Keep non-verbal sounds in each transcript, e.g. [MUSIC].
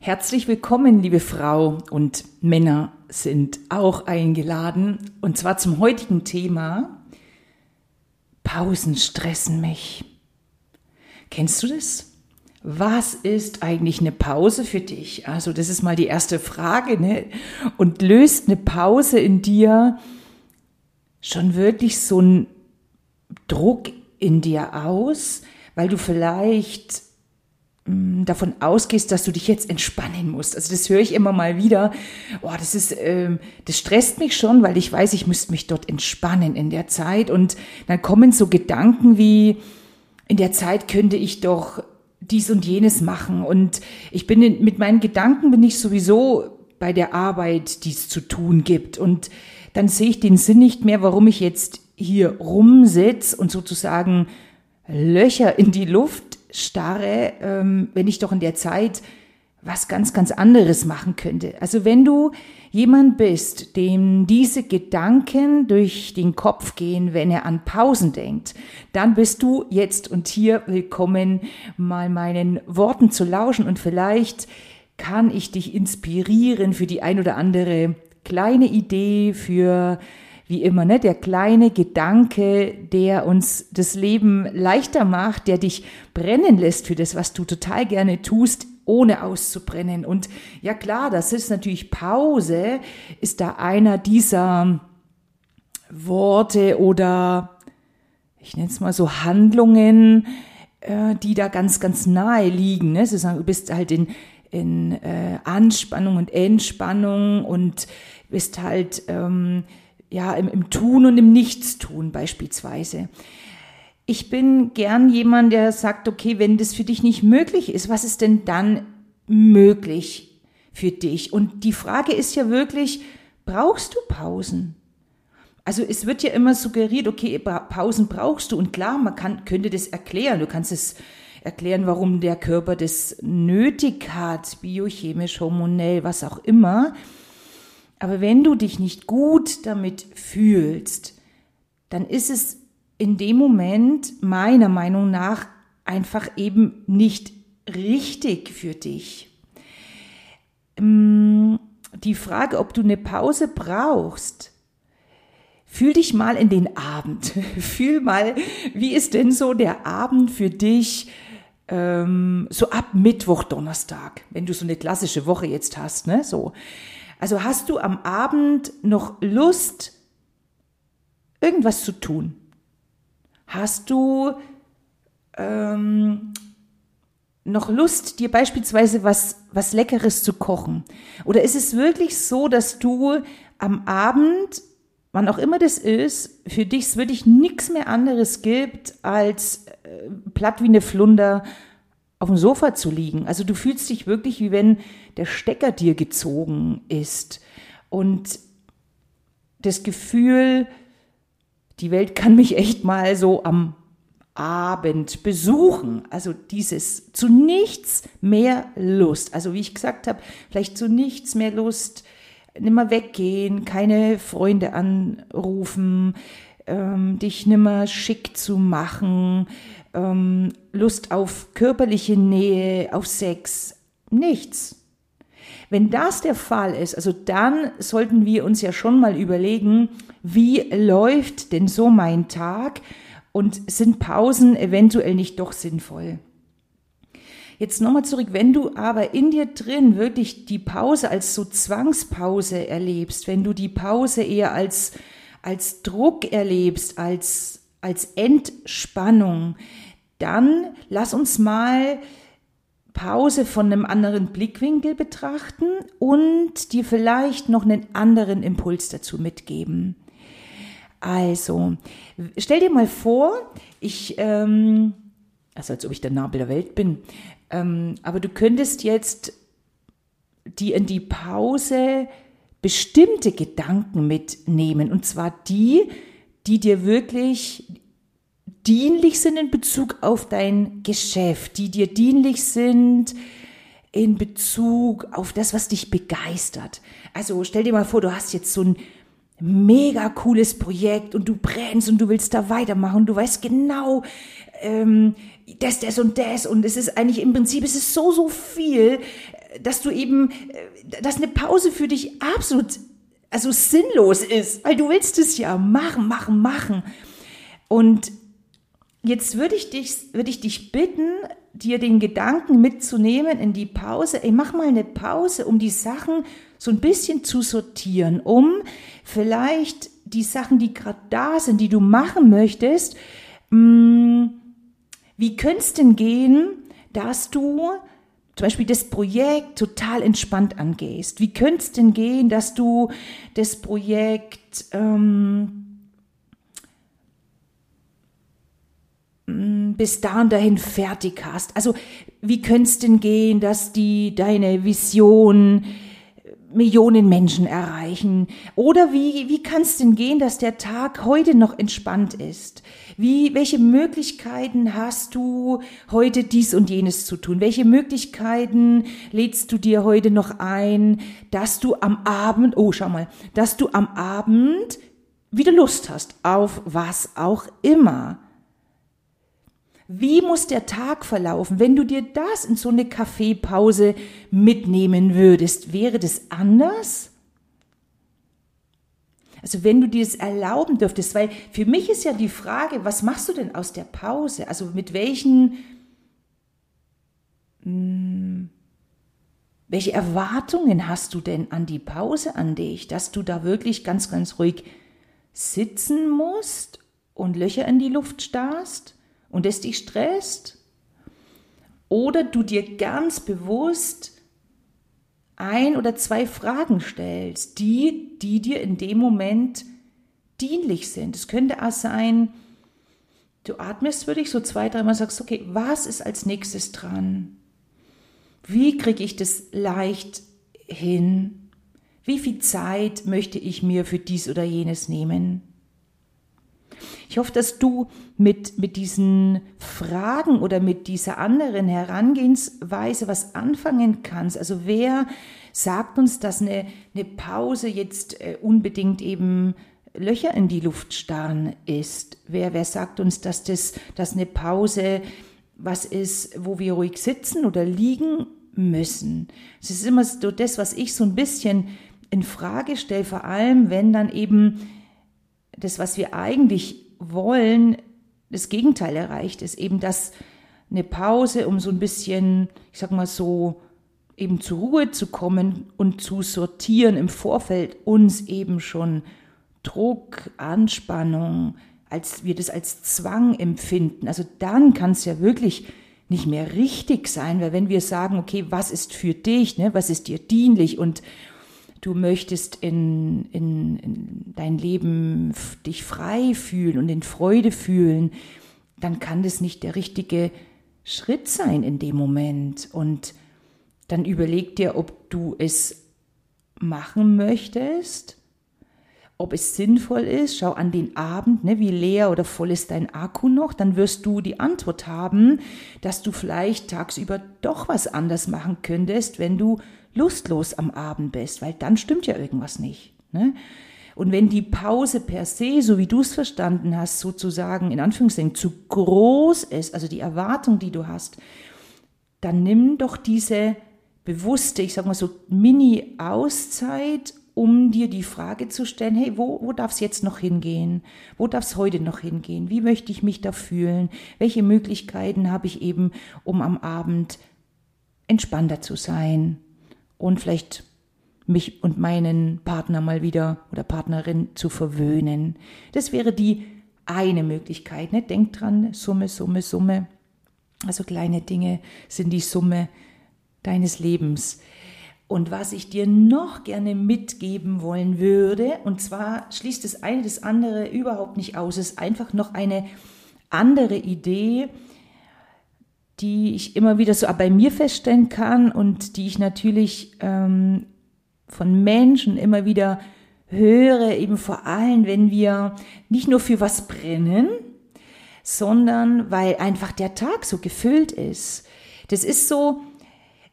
Herzlich willkommen, liebe Frau und Männer sind auch eingeladen und zwar zum heutigen Thema Pausen stressen mich. Kennst du das? Was ist eigentlich eine Pause für dich? Also das ist mal die erste Frage, ne? Und löst eine Pause in dir schon wirklich so einen Druck in dir aus, weil du vielleicht davon ausgehst, dass du dich jetzt entspannen musst. Also das höre ich immer mal wieder. Boah, das ist, ähm, das stresst mich schon, weil ich weiß, ich müsste mich dort entspannen in der Zeit. Und dann kommen so Gedanken wie, in der Zeit könnte ich doch dies und jenes machen. Und ich bin in, mit meinen Gedanken bin ich sowieso bei der Arbeit, die es zu tun gibt. Und dann sehe ich den Sinn nicht mehr, warum ich jetzt hier rumsitze und sozusagen Löcher in die Luft starre, ähm, wenn ich doch in der Zeit was ganz, ganz anderes machen könnte. Also wenn du jemand bist, dem diese Gedanken durch den Kopf gehen, wenn er an Pausen denkt, dann bist du jetzt und hier willkommen, mal meinen Worten zu lauschen und vielleicht kann ich dich inspirieren für die ein oder andere kleine Idee, für wie immer, ne, der kleine Gedanke, der uns das Leben leichter macht, der dich brennen lässt für das, was du total gerne tust, ohne auszubrennen. Und ja klar, das ist natürlich Pause, ist da einer dieser Worte oder ich nenne es mal so Handlungen, äh, die da ganz, ganz nahe liegen. Ne? Sie sagen, du bist halt in, in äh, Anspannung und Entspannung und bist halt ähm, ja, im, im Tun und im Nichtstun beispielsweise. Ich bin gern jemand, der sagt, okay, wenn das für dich nicht möglich ist, was ist denn dann möglich für dich? Und die Frage ist ja wirklich, brauchst du Pausen? Also es wird ja immer suggeriert, okay, Pausen brauchst du. Und klar, man kann, könnte das erklären. Du kannst es erklären, warum der Körper das nötig hat, biochemisch, hormonell, was auch immer. Aber wenn du dich nicht gut damit fühlst, dann ist es in dem Moment meiner Meinung nach einfach eben nicht richtig für dich. Mm, die Frage, ob du eine Pause brauchst, fühl dich mal in den Abend. [LAUGHS] Fühl mal, wie ist denn so der Abend für dich, ähm, so ab Mittwoch, Donnerstag, wenn du so eine klassische Woche jetzt hast, ne, so. Also hast du am Abend noch Lust, irgendwas zu tun? Hast du ähm, noch Lust, dir beispielsweise was, was Leckeres zu kochen? Oder ist es wirklich so, dass du am Abend, wann auch immer das ist, für dich wirklich nichts mehr anderes gibt, als äh, platt wie eine Flunder auf dem Sofa zu liegen. Also du fühlst dich wirklich, wie wenn der Stecker dir gezogen ist. Und das Gefühl, die Welt kann mich echt mal so am Abend besuchen. Also dieses zu nichts mehr Lust. Also wie ich gesagt habe, vielleicht zu nichts mehr Lust, nimmer weggehen, keine Freunde anrufen, ähm, dich nimmer schick zu machen, ähm, Lust auf körperliche Nähe, auf Sex, nichts. Wenn das der Fall ist, also dann sollten wir uns ja schon mal überlegen, wie läuft denn so mein Tag und sind Pausen eventuell nicht doch sinnvoll? Jetzt nochmal zurück, wenn du aber in dir drin wirklich die Pause als so Zwangspause erlebst, wenn du die Pause eher als, als Druck erlebst, als, als Entspannung, dann lass uns mal Pause von einem anderen Blickwinkel betrachten und dir vielleicht noch einen anderen Impuls dazu mitgeben. Also, stell dir mal vor, ich, ähm, also als ob ich der Nabel der Welt bin, ähm, aber du könntest jetzt die in die Pause bestimmte Gedanken mitnehmen, und zwar die, die dir wirklich dienlich sind in Bezug auf dein Geschäft, die dir dienlich sind in Bezug auf das, was dich begeistert. Also stell dir mal vor, du hast jetzt so ein mega cooles Projekt und du brennst und du willst da weitermachen. Du weißt genau, ähm, das, das und das und es ist eigentlich im Prinzip, es ist so, so viel. dass du eben, äh, dass eine Pause für dich absolut, also sinnlos ist, weil du willst es ja machen, machen, machen. Und jetzt würde ich dich, würde ich dich bitten, dir den Gedanken mitzunehmen in die Pause. Ey, mach mal eine Pause, um die Sachen so ein bisschen zu sortieren, um vielleicht die Sachen, die gerade da sind, die du machen möchtest, mh, mm, wie könnte es denn gehen, dass du zum Beispiel das Projekt total entspannt angehst? Wie könnte es denn gehen, dass du das Projekt ähm, mm, bis dahin dahin fertig hast? Also wie könnte denn gehen, dass die deine Vision Millionen Menschen erreichen? Oder wie, wie kann es denn gehen, dass der Tag heute noch entspannt ist? Wie, welche Möglichkeiten hast du, heute dies und jenes zu tun? Welche Möglichkeiten lädst du dir heute noch ein, dass du am Abend, oh, schau mal, dass du am Abend wieder Lust hast auf was auch immer? Wie muss der Tag verlaufen? Wenn du dir das in so eine Kaffeepause mitnehmen würdest, wäre das anders? Also wenn du dir das erlauben dürftest, weil für mich ist ja die Frage, was machst du denn aus der Pause? Also mit welchen, hm, welche Erwartungen hast du denn an die Pause an dich, dass du da wirklich ganz, ganz ruhig sitzen musst und Löcher in die Luft starrst? Und es dich stresst oder du dir ganz bewusst ein oder zwei Fragen stellst, die, die dir in dem Moment dienlich sind. Es könnte auch sein, du atmest für dich so zwei, dreimal sagst, okay, was ist als nächstes dran? Wie kriege ich das leicht hin? Wie viel Zeit möchte ich mir für dies oder jenes nehmen? Ich hoffe, dass du mit, mit diesen Fragen oder mit dieser anderen Herangehensweise was anfangen kannst. Also wer sagt uns, dass eine, eine Pause jetzt äh, unbedingt eben Löcher in die Luft starren ist? Wer, wer sagt uns, dass das, dass eine Pause was ist, wo wir ruhig sitzen oder liegen müssen? Es ist immer so das, was ich so ein bisschen in Frage stelle, vor allem wenn dann eben das, was wir eigentlich wollen, das Gegenteil erreicht, ist eben dass eine Pause, um so ein bisschen, ich sag mal so, eben zur Ruhe zu kommen und zu sortieren im Vorfeld uns eben schon Druck, Anspannung, als wir das als Zwang empfinden. Also dann kann es ja wirklich nicht mehr richtig sein, weil wenn wir sagen, okay, was ist für dich, ne, was ist dir dienlich und du möchtest in, in, in dein Leben dich frei fühlen und in Freude fühlen, dann kann das nicht der richtige Schritt sein in dem Moment. Und dann überleg dir, ob du es machen möchtest, ob es sinnvoll ist. Schau an den Abend, ne, wie leer oder voll ist dein Akku noch. Dann wirst du die Antwort haben, dass du vielleicht tagsüber doch was anders machen könntest, wenn du lustlos am Abend bist, weil dann stimmt ja irgendwas nicht. Ne? Und wenn die Pause per se, so wie du es verstanden hast, sozusagen in Anführungszeichen zu groß ist, also die Erwartung, die du hast, dann nimm doch diese bewusste, ich sag mal so Mini-Auszeit, um dir die Frage zu stellen, hey, wo, wo darf es jetzt noch hingehen? Wo darf es heute noch hingehen? Wie möchte ich mich da fühlen? Welche Möglichkeiten habe ich eben, um am Abend entspannter zu sein? und vielleicht mich und meinen Partner mal wieder oder Partnerin zu verwöhnen. Das wäre die eine Möglichkeit. Ne? Denk dran, Summe, Summe, Summe. Also kleine Dinge sind die Summe deines Lebens. Und was ich dir noch gerne mitgeben wollen würde, und zwar schließt das eine das andere überhaupt nicht aus, ist einfach noch eine andere Idee, die ich immer wieder so bei mir feststellen kann und die ich natürlich ähm, von Menschen immer wieder höre, eben vor allem, wenn wir nicht nur für was brennen, sondern weil einfach der Tag so gefüllt ist. Das ist so,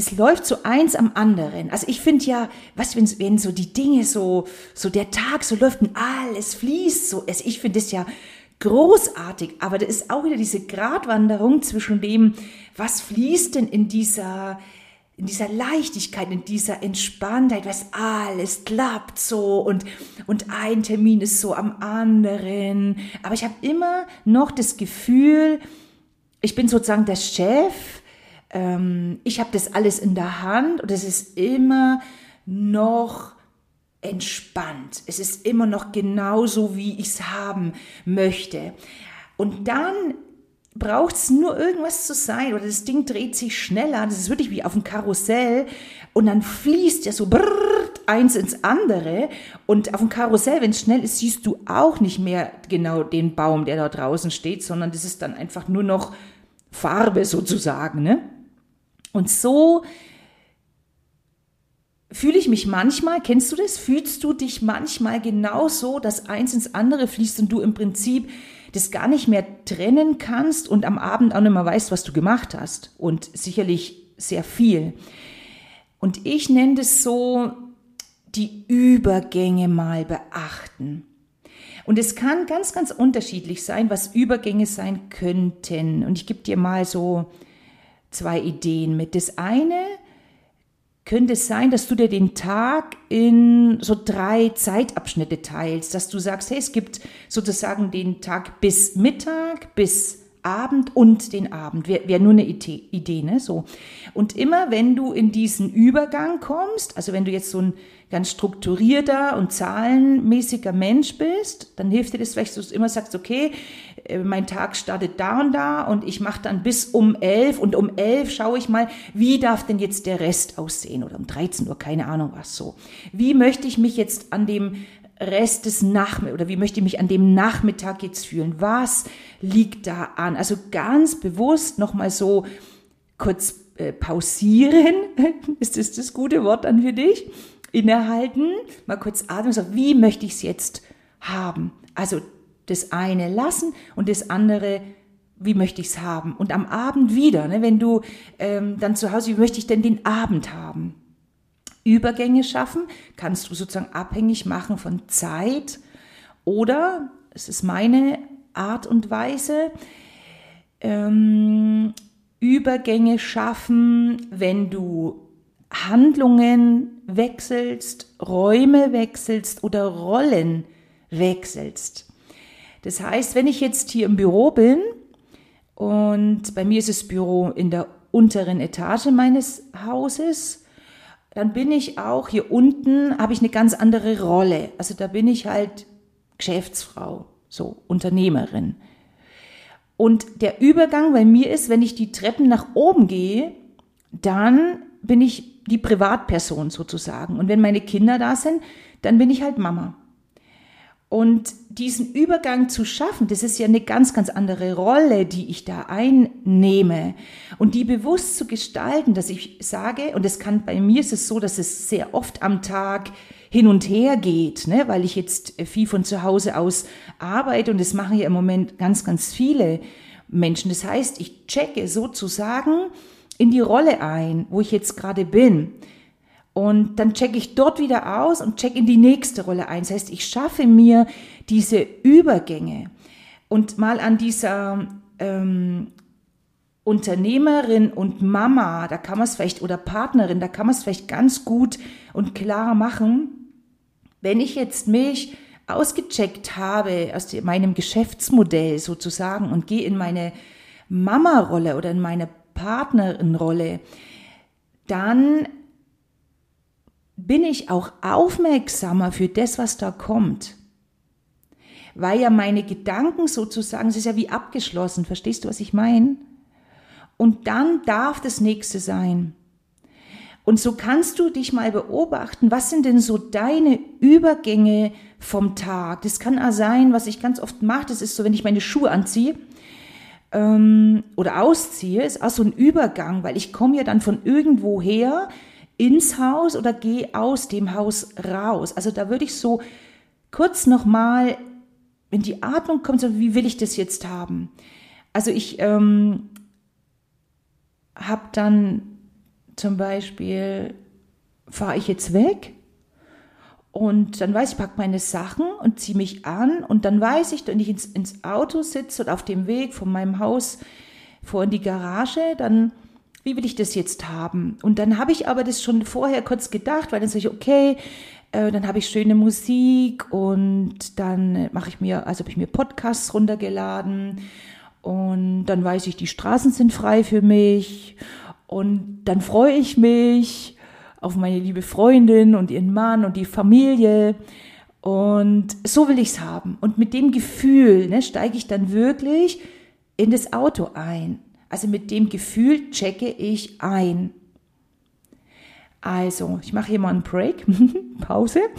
es läuft so eins am anderen. Also ich finde ja, was wenn, wenn so die Dinge so, so der Tag so läuft und alles fließt so, also ich finde es ja großartig, aber da ist auch wieder diese Gratwanderung zwischen dem, was fließt denn in dieser, in dieser Leichtigkeit, in dieser Entspanntheit, was alles klappt so und, und ein Termin ist so am anderen. Aber ich habe immer noch das Gefühl, ich bin sozusagen der Chef, ähm, ich habe das alles in der Hand und es ist immer noch entspannt. Es ist immer noch genauso, wie ich es haben möchte. Und dann braucht es nur irgendwas zu sein oder das Ding dreht sich schneller. Das ist wirklich wie auf dem Karussell und dann fließt ja so brrrt, eins ins andere und auf dem Karussell, wenn es schnell ist, siehst du auch nicht mehr genau den Baum, der da draußen steht, sondern das ist dann einfach nur noch Farbe sozusagen. Ne? Und so fühle ich mich manchmal, kennst du das? Fühlst du dich manchmal genauso, dass eins ins andere fließt und du im Prinzip das gar nicht mehr trennen kannst und am Abend auch nicht mehr weißt, was du gemacht hast. Und sicherlich sehr viel. Und ich nenne das so, die Übergänge mal beachten. Und es kann ganz, ganz unterschiedlich sein, was Übergänge sein könnten. Und ich gebe dir mal so zwei Ideen mit. Das eine könnte es sein, dass du dir den Tag in so drei Zeitabschnitte teilst, dass du sagst, hey, es gibt sozusagen den Tag bis Mittag, bis Abend und den Abend. Wäre wär nur eine Idee, ne? So. Und immer wenn du in diesen Übergang kommst, also wenn du jetzt so ein ganz strukturierter und zahlenmäßiger Mensch bist, dann hilft dir das vielleicht, dass du immer sagst, okay, äh, mein Tag startet da und da und ich mache dann bis um elf und um elf schaue ich mal, wie darf denn jetzt der Rest aussehen oder um 13 Uhr, keine Ahnung was so. Wie möchte ich mich jetzt an dem Rest des Nachmittags oder wie möchte ich mich an dem Nachmittag jetzt fühlen? Was liegt da an? Also ganz bewusst nochmal so kurz äh, pausieren, [LAUGHS] ist das das gute Wort dann für dich? Innehalten, mal kurz atmen sagen, wie möchte ich es jetzt haben? Also das eine lassen und das andere, wie möchte ich es haben? Und am Abend wieder, ne, wenn du ähm, dann zu Hause, wie möchte ich denn den Abend haben? Übergänge schaffen kannst du sozusagen abhängig machen von Zeit oder, es ist meine Art und Weise, ähm, Übergänge schaffen, wenn du Handlungen wechselst, Räume wechselst oder Rollen wechselst. Das heißt, wenn ich jetzt hier im Büro bin und bei mir ist das Büro in der unteren Etage meines Hauses, dann bin ich auch hier unten, habe ich eine ganz andere Rolle. Also da bin ich halt Geschäftsfrau, so Unternehmerin. Und der Übergang bei mir ist, wenn ich die Treppen nach oben gehe, dann bin ich die Privatperson sozusagen. Und wenn meine Kinder da sind, dann bin ich halt Mama. Und diesen Übergang zu schaffen, das ist ja eine ganz, ganz andere Rolle, die ich da einnehme. Und die bewusst zu gestalten, dass ich sage, und es kann bei mir ist es so, dass es sehr oft am Tag hin und her geht, ne, weil ich jetzt viel von zu Hause aus arbeite und das machen ja im Moment ganz, ganz viele Menschen. Das heißt, ich checke sozusagen in die Rolle ein, wo ich jetzt gerade bin. Und dann checke ich dort wieder aus und check in die nächste Rolle ein. Das heißt, ich schaffe mir diese Übergänge. Und mal an dieser ähm, Unternehmerin und Mama, da kann man es vielleicht, oder Partnerin, da kann man es vielleicht ganz gut und klar machen. Wenn ich jetzt mich ausgecheckt habe aus meinem Geschäftsmodell sozusagen und gehe in meine Mama-Rolle oder in meine Partnerin-Rolle, dann bin ich auch aufmerksamer für das, was da kommt. Weil ja meine Gedanken sozusagen, es ist ja wie abgeschlossen, verstehst du, was ich meine? Und dann darf das nächste sein. Und so kannst du dich mal beobachten, was sind denn so deine Übergänge vom Tag? Das kann auch sein, was ich ganz oft mache, das ist so, wenn ich meine Schuhe anziehe ähm, oder ausziehe, ist auch so ein Übergang, weil ich komme ja dann von irgendwo her, ins Haus oder gehe aus dem Haus raus. Also da würde ich so kurz nochmal, wenn die Atmung kommt, so wie will ich das jetzt haben? Also ich ähm, habe dann zum Beispiel, fahre ich jetzt weg und dann weiß ich, packe meine Sachen und ziehe mich an und dann weiß ich, wenn ich ins, ins Auto sitze und auf dem Weg von meinem Haus vor in die Garage, dann wie will ich das jetzt haben? Und dann habe ich aber das schon vorher kurz gedacht, weil dann sage ich, okay, äh, dann habe ich schöne Musik und dann mache ich mir, also habe ich mir Podcasts runtergeladen und dann weiß ich, die Straßen sind frei für mich und dann freue ich mich auf meine liebe Freundin und ihren Mann und die Familie und so will ich es haben. Und mit dem Gefühl ne, steige ich dann wirklich in das Auto ein. Also mit dem Gefühl checke ich ein. Also, ich mache hier mal einen Break, [LAUGHS] Pause. [LAUGHS]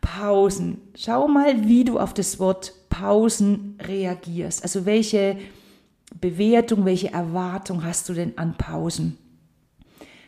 Pausen. Schau mal, wie du auf das Wort Pausen reagierst. Also welche Bewertung, welche Erwartung hast du denn an Pausen?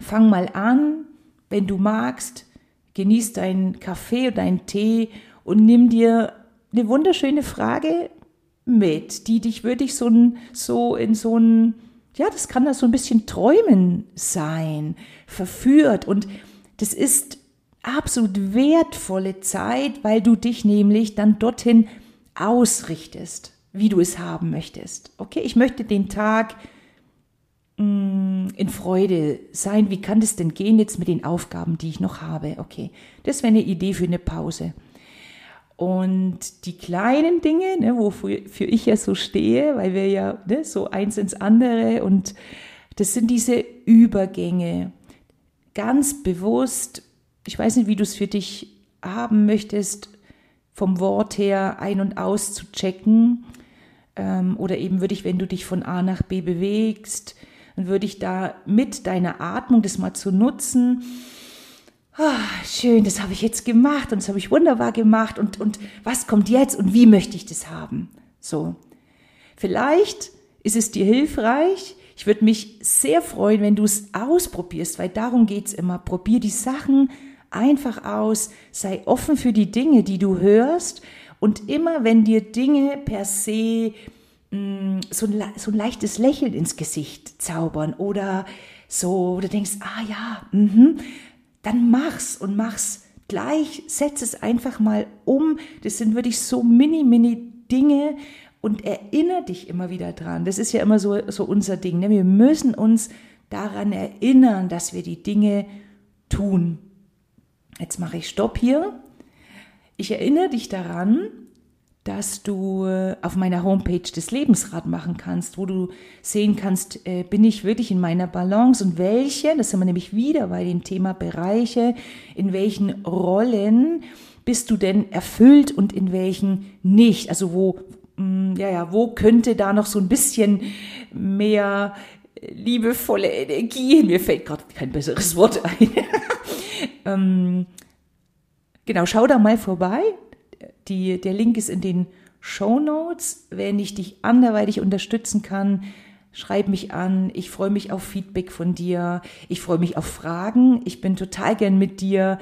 Fang mal an, wenn du magst, genieß deinen Kaffee oder deinen Tee und nimm dir eine wunderschöne Frage mit, die dich wirklich so, so in so ein, ja, das kann da so ein bisschen Träumen sein, verführt. Und das ist absolut wertvolle Zeit, weil du dich nämlich dann dorthin ausrichtest, wie du es haben möchtest. Okay, ich möchte den Tag mm, in Freude sein. Wie kann das denn gehen jetzt mit den Aufgaben, die ich noch habe? Okay, das wäre eine Idee für eine Pause. Und die kleinen Dinge, ne, wofür ich ja so stehe, weil wir ja ne, so eins ins andere und das sind diese Übergänge. Ganz bewusst, ich weiß nicht, wie du es für dich haben möchtest, vom Wort her ein- und aus zu checken. Ähm, oder eben würde ich, wenn du dich von A nach B bewegst, dann würde ich da mit deiner Atmung das mal zu nutzen oh, schön, das habe ich jetzt gemacht und das habe ich wunderbar gemacht und, und was kommt jetzt und wie möchte ich das haben? So. Vielleicht ist es dir hilfreich. Ich würde mich sehr freuen, wenn du es ausprobierst, weil darum geht es immer. Probier die Sachen einfach aus, sei offen für die Dinge, die du hörst und immer wenn dir Dinge per se mh, mm, so, ein, so ein leichtes Lächeln ins Gesicht zaubern oder so, oder denkst, ah ja, mhm, dann mach's und mach's gleich, setz es einfach mal um. Das sind wirklich so mini, mini Dinge und erinnere dich immer wieder dran. Das ist ja immer so, so unser Ding. Ne? Wir müssen uns daran erinnern, dass wir die Dinge tun. Jetzt mache ich Stopp hier. Ich erinnere dich daran, dass du äh, auf meiner Homepage das Lebensrad machen kannst, wo du sehen kannst, äh, bin ich wirklich in meiner Balance und welche, das sind wir nämlich wieder bei dem Thema Bereiche, in welchen Rollen bist du denn erfüllt und in welchen nicht? Also wo, mm, ja, ja, wo könnte da noch so ein bisschen mehr liebevolle Energie, mir fällt gerade kein besseres Wort ein. [LAUGHS] ähm, genau, schau da mal vorbei die, der Link ist in den Show Notes. Wenn ich dich anderweitig unterstützen kann, schreib mich an. Ich freue mich auf Feedback von dir. Ich freue mich auf Fragen. Ich bin total gern mit dir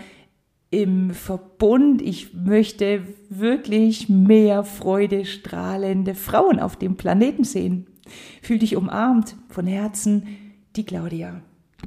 im Verbund. Ich möchte wirklich mehr Freude strahlende Frauen auf dem Planeten sehen. Fühl dich umarmt von Herzen, die Claudia.